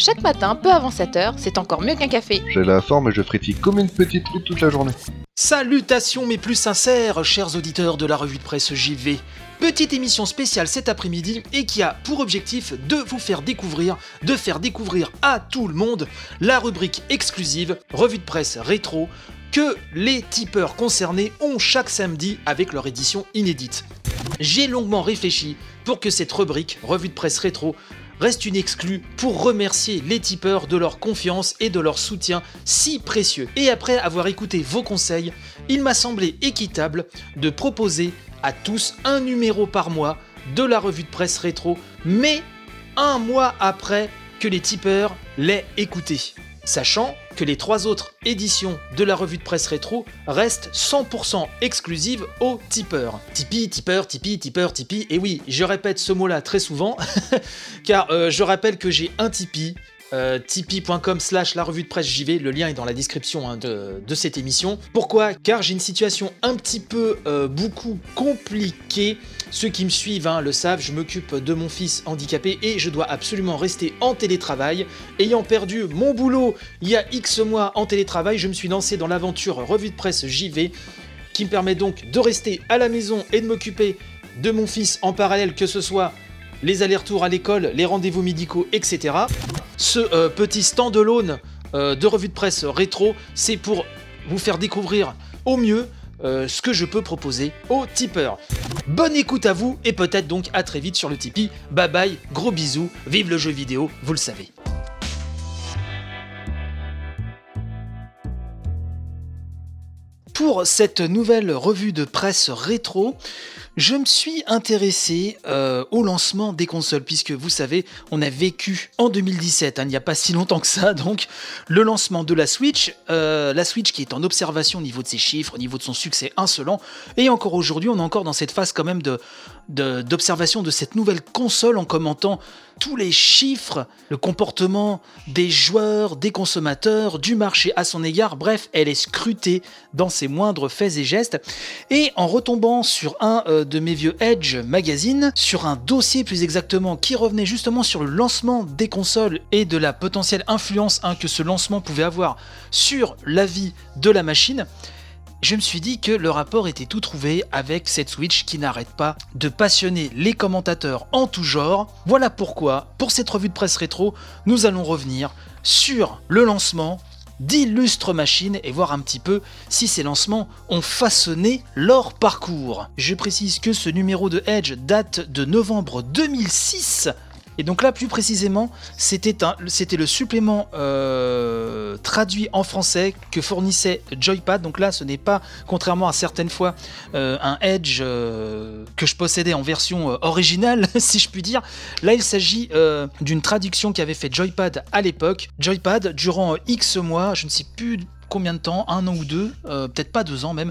Chaque matin, peu avant 7h, c'est encore mieux qu'un café. J'ai la forme et je frétille comme une petite truite toute la journée. Salutations mes plus sincères, chers auditeurs de la revue de presse JV. Petite émission spéciale cet après-midi et qui a pour objectif de vous faire découvrir, de faire découvrir à tout le monde la rubrique exclusive revue de presse rétro que les tipeurs concernés ont chaque samedi avec leur édition inédite. J'ai longuement réfléchi pour que cette rubrique revue de presse rétro reste une exclue pour remercier les tipeurs de leur confiance et de leur soutien si précieux. Et après avoir écouté vos conseils, il m'a semblé équitable de proposer à tous un numéro par mois de la revue de presse rétro, mais un mois après que les tipeurs l'aient écouté. Sachant que les trois autres éditions de la revue de presse rétro restent 100% exclusives aux tipeurs. Tipeee, tipeur, Tipeee, tipeur, Tipeee. Et oui, je répète ce mot-là très souvent, car euh, je rappelle que j'ai un Tipeee euh, tipeee.com slash la revue de presse JV, le lien est dans la description hein, de, cette émission. Pourquoi? Car j'ai une situation un petit peu euh, beaucoup compliquée. Ceux qui me suivent hein, le savent, je m'occupe de mon fils handicapé et je dois absolument rester en télétravail. Ayant perdu mon boulot il y a X mois en télétravail, je me suis lancé dans l'aventure revue de presse JV qui me permet donc de rester à la maison et de m'occuper de mon fils en parallèle, que ce soit les allers-retours à l'école, les rendez-vous médicaux, etc. Ce euh, petit stand-alone euh, de revue de presse rétro, c'est pour vous faire découvrir au mieux euh, ce que je peux proposer aux tipeurs. Bonne écoute à vous et peut-être donc à très vite sur le Tipeee. Bye bye, gros bisous, vive le jeu vidéo, vous le savez. Pour cette nouvelle revue de presse rétro, je me suis intéressé euh, au lancement des consoles, puisque vous savez, on a vécu en 2017, hein, il n'y a pas si longtemps que ça, donc le lancement de la Switch, euh, la Switch qui est en observation au niveau de ses chiffres, au niveau de son succès insolent, et encore aujourd'hui, on est encore dans cette phase quand même de d'observation de, cette nouvelle console en commentant tous les chiffres, le comportement des joueurs, des consommateurs, du marché à son égard, bref, elle est scrutée dans ses moindres faits et gestes. Et en retombant sur un euh, de mes vieux Edge magazine, sur un dossier plus exactement qui revenait justement sur le lancement des consoles et de la potentielle influence hein, que ce lancement pouvait avoir sur la vie de la machine, je me suis dit que le rapport était tout trouvé avec cette Switch qui n'arrête pas de passionner les commentateurs en tout genre. Voilà pourquoi, pour cette revue de presse rétro, nous allons revenir sur le lancement d'illustres machines et voir un petit peu si ces lancements ont façonné leur parcours. Je précise que ce numéro de Edge date de novembre 2006 et donc là, plus précisément, c'était le supplément euh, traduit en français que fournissait Joypad. Donc là, ce n'est pas, contrairement à certaines fois, euh, un Edge euh, que je possédais en version originale, si je puis dire. Là, il s'agit d'une traduction qu'avait fait Joypad à l'époque. Joypad, durant X mois, je ne sais plus combien de temps, un an ou deux, peut-être pas deux ans même,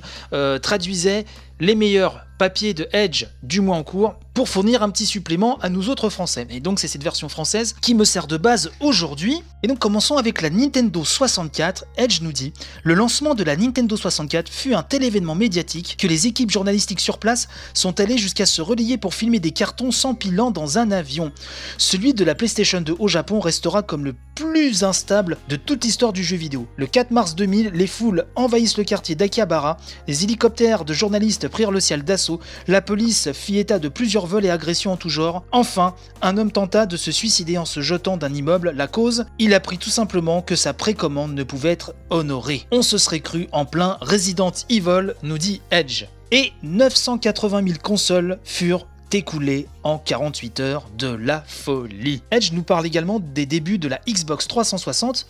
traduisait les meilleurs papiers de Edge du mois en cours pour fournir un petit supplément à nous autres français. Et donc c'est cette version française qui me sert de base aujourd'hui. Et donc commençons avec la Nintendo 64. Edge nous dit Le lancement de la Nintendo 64 fut un tel événement médiatique que les équipes journalistiques sur place sont allées jusqu'à se relayer pour filmer des cartons s'empilant dans un avion. Celui de la PlayStation 2 au Japon restera comme le plus instable de toute l'histoire du jeu vidéo. Le 4 mars 2000, les foules envahissent le quartier d'Akihabara, les hélicoptères de journalistes prirent le ciel d'assaut, la police fit état de plusieurs vols et agressions en tout genre. Enfin, un homme tenta de se suicider en se jetant d'un immeuble. La cause Il apprit tout simplement que sa précommande ne pouvait être honorée. On se serait cru en plein Resident Evil, nous dit Edge. Et 980 000 consoles furent écoulé en 48 heures de la folie. Edge nous parle également des débuts de la Xbox 360,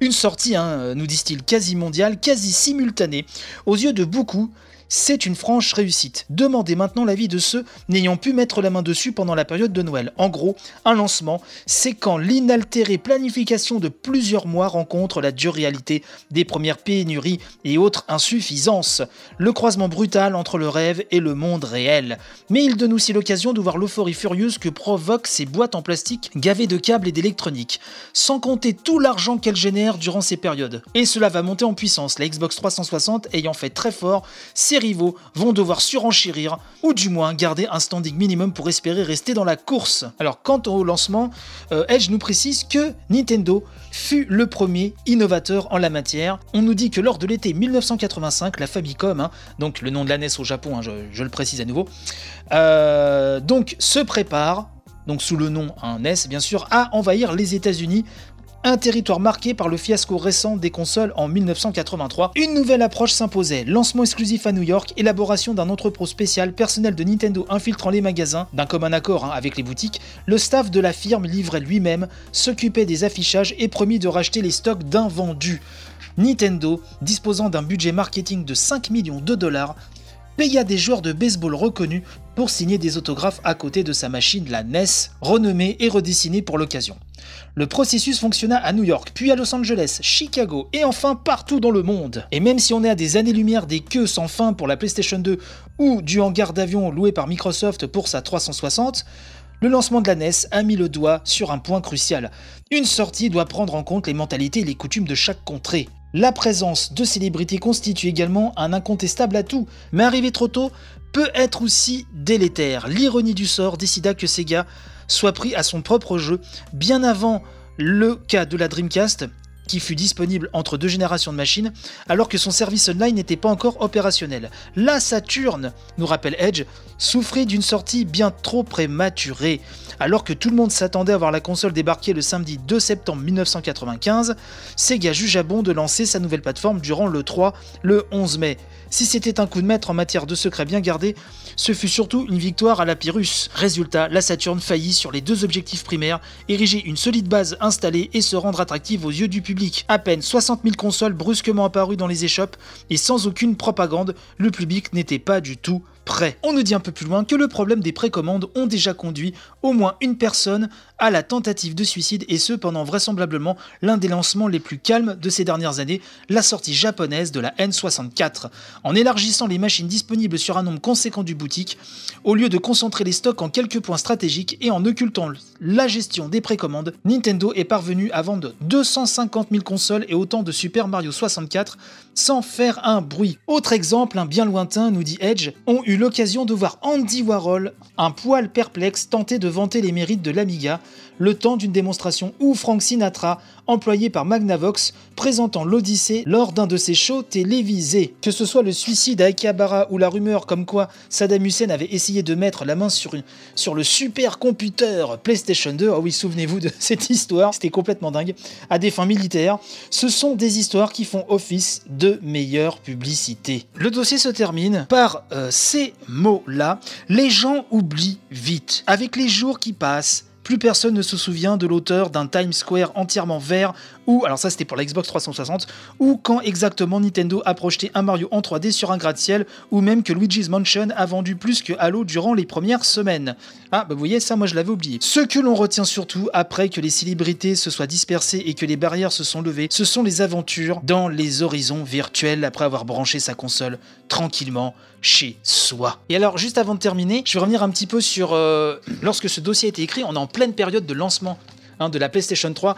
une sortie, hein, nous disent-ils, quasi mondiale, quasi simultanée. Aux yeux de beaucoup, C'est une franche réussite. Demandez maintenant l'avis de ceux n'ayant pu mettre la main dessus pendant la période de Noël. En gros, un lancement, c'est quand l'inaltérée planification de plusieurs mois rencontre la dure réalité des premières pénuries et autres insuffisances. Le croisement brutal entre le rêve et le monde réel. Mais il donne aussi l'occasion de voir l'euphorie furieuse que provoquent ces boîtes en plastique gavées de câbles et d'électronique, sans compter tout l'argent qu'elles génèrent durant ces périodes. Et cela va monter en puissance, la Xbox 360 ayant fait très fort, ses rivaux vont devoir surenchérir, ou du moins garder un standing minimum pour espérer rester dans la course. Alors quant au lancement, euh, Edge nous précise que Nintendo fut le premier innovateur en la matière. On nous dit que lors de l'été 1985, la Famicom, hein, donc le nom de la NES au Japon, hein, je, le précise à nouveau, euh, donc se prépare, donc sous le nom NES bien sûr, à envahir les États-Unis un territoire marqué par le fiasco récent des consoles en 1983. Une nouvelle approche s'imposait, lancement exclusif à New York, élaboration d'un entrepôt spécial, personnel de Nintendo infiltrant les magasins, d'un commun accord hein, avec les boutiques, le staff de la firme livrait lui-même, s'occupait des affichages et promis de racheter les stocks d'invendus. Nintendo, disposant d'un budget marketing de 5 millions de dollars, paya des joueurs de baseball reconnus pour signer des autographes à côté de sa machine, la NES, renommée et redessinée pour l'occasion. Le processus fonctionna à New York, puis à Los Angeles, Chicago et enfin partout dans le monde. Et même si on est à des années-lumière des queues sans fin pour la PlayStation 2 ou du hangar d'avion loué par Microsoft pour sa 360, le lancement de la NES a mis le doigt sur un point crucial. Une sortie doit prendre en compte les mentalités et les coutumes de chaque contrée. La présence de célébrités constitue également un incontestable atout, mais arriver trop tôt peut être aussi délétère. L'ironie du sort décida que Sega soit pris à son propre jeu bien avant le cas de la Dreamcast qui fut disponible entre deux générations de machines, alors que son service online n'était pas encore opérationnel. La Saturn, nous rappelle Edge, souffrait d'une sortie bien trop prématurée. Alors que tout le monde s'attendait à voir la console débarquer le samedi 2 septembre 1995, Sega jugea bon de lancer sa nouvelle plateforme durant le 3, le 11 mai. Si c'était un coup de maître en matière de secrets bien gardés, ce fut surtout une victoire à la Pyrrhus. Résultat, la Saturn faillit sur les deux objectifs primaires, ériger une solide base installée et se rendre attractive aux yeux du public. À peine 60 000 consoles brusquement apparues dans les échoppes et sans aucune propagande, le public n'était pas du tout prêt. On nous dit un peu plus loin que le problème des précommandes ont déjà conduit au moins une personne à la tentative de suicide et ce pendant vraisemblablement l'un des lancements les plus calmes de ces dernières années, la sortie japonaise de la N64. En élargissant les machines disponibles sur un nombre conséquent du boutique, au lieu de concentrer les stocks en quelques points stratégiques et en occultant la gestion des précommandes, Nintendo est parvenu à vendre 250 000 consoles et autant de Super Mario 64 sans faire un bruit. Autre exemple, un bien lointain, nous dit Edge, ont eu l'occasion de voir Andy Warhol, un poil perplexe, tenter de vanter les mérites de l'Amiga, le temps d'une démonstration où Frank Sinatra, employé par Magnavox, présentant l'Odyssée lors d'un de ses shows télévisés. Que ce soit le suicide à Akihabara ou la rumeur comme quoi Saddam Hussein avait essayé de mettre la main sur, sur le supercomputer PlayStation 2, ah oui, souvenez-vous de cette histoire, c'était complètement dingue, à des fins militaires, ce sont des histoires qui font office de meilleure publicité. Le dossier se termine par euh, ces mots-là. Les gens oublient vite. Avec les jours qui passent, plus personne ne se souvient de l'auteur d'un Times Square entièrement vert ou, alors ça c'était pour la Xbox 360, ou quand exactement Nintendo a projeté un Mario en 3D sur un gratte-ciel, ou même que Luigi's Mansion a vendu plus que Halo durant les premières semaines. Ah bah vous voyez, ça moi je l'avais oublié. Ce que l'on retient surtout après que les célébrités se soient dispersées et que les barrières se sont levées, ce sont les aventures dans les horizons virtuels après avoir branché sa console tranquillement chez soi. Et alors juste avant de terminer, je vais revenir un petit peu sur euh, lorsque ce dossier a été écrit, on est en pleine période de lancement hein, de la PlayStation 3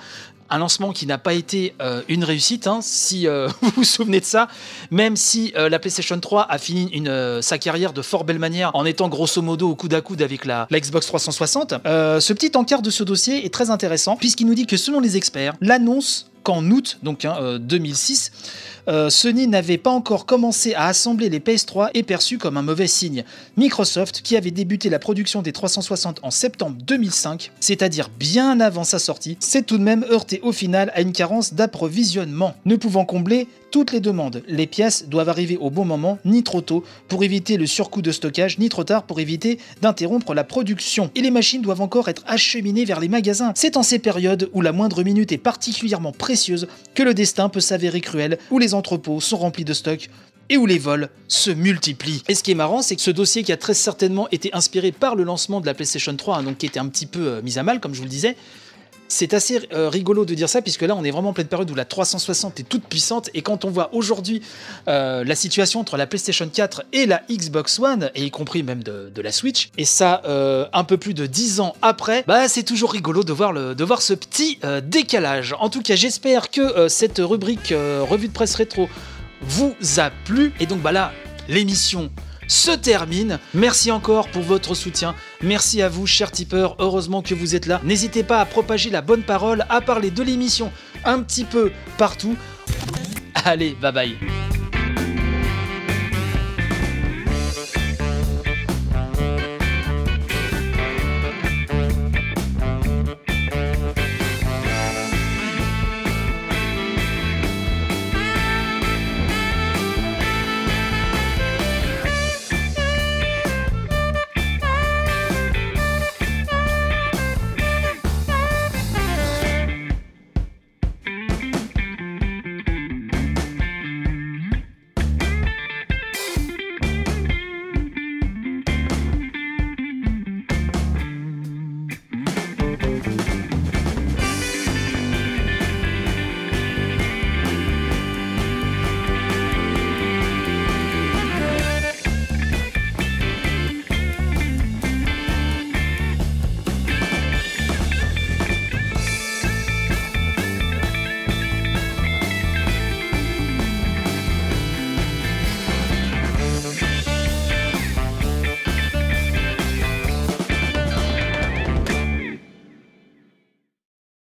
un lancement qui n'a pas été euh, une réussite, hein, si euh, vous vous souvenez de ça, même si la PlayStation 3 a fini sa carrière de fort belle manière en étant grosso modo au coude à coude avec la, la Xbox 360. ce petit encart de ce dossier est très intéressant puisqu'il nous dit que selon les experts, l'annonce qu'en août donc hein, 2006, euh, Sony n'avait pas encore commencé à assembler les PS3 est perçu comme un mauvais signe. Microsoft, qui avait débuté la production des 360 en septembre 2005, c'est-à-dire bien avant sa sortie, s'est tout de même heurté au final à une carence d'approvisionnement. Ne pouvant combler toutes les demandes, les pièces doivent arriver au bon moment, ni trop tôt, pour éviter le surcoût de stockage, ni trop tard pour éviter d'interrompre la production. Et les machines doivent encore être acheminées vers les magasins. C'est en ces périodes où la moindre minute est particulièrement précieuse que le destin peut s'avérer cruel, où les entrepôts sont remplis de stocks et où les vols se multiplient. Et ce qui est marrant, c'est que ce dossier qui a très certainement été inspiré par le lancement de la PlayStation 3, hein, donc qui était un petit peu euh, mis à mal, comme je vous le disais, c'est assez euh, rigolo de dire ça, puisque là, on est vraiment en pleine période où la 360 est toute puissante, et quand on voit aujourd'hui euh, la situation entre la PlayStation 4 et la Xbox One, et y compris même de, la Switch, et ça euh, un peu plus de 10 ans après, bah c'est toujours rigolo de voir, de voir ce petit décalage. En tout cas, j'espère que cette rubrique revue de presse rétro vous a plu, et donc bah là, l'émission se termine. Merci encore pour votre soutien. Merci à vous, chers tipeurs. Heureusement que vous êtes là. N'hésitez pas à propager la bonne parole, à parler de l'émission un petit peu partout. Allez, bye bye.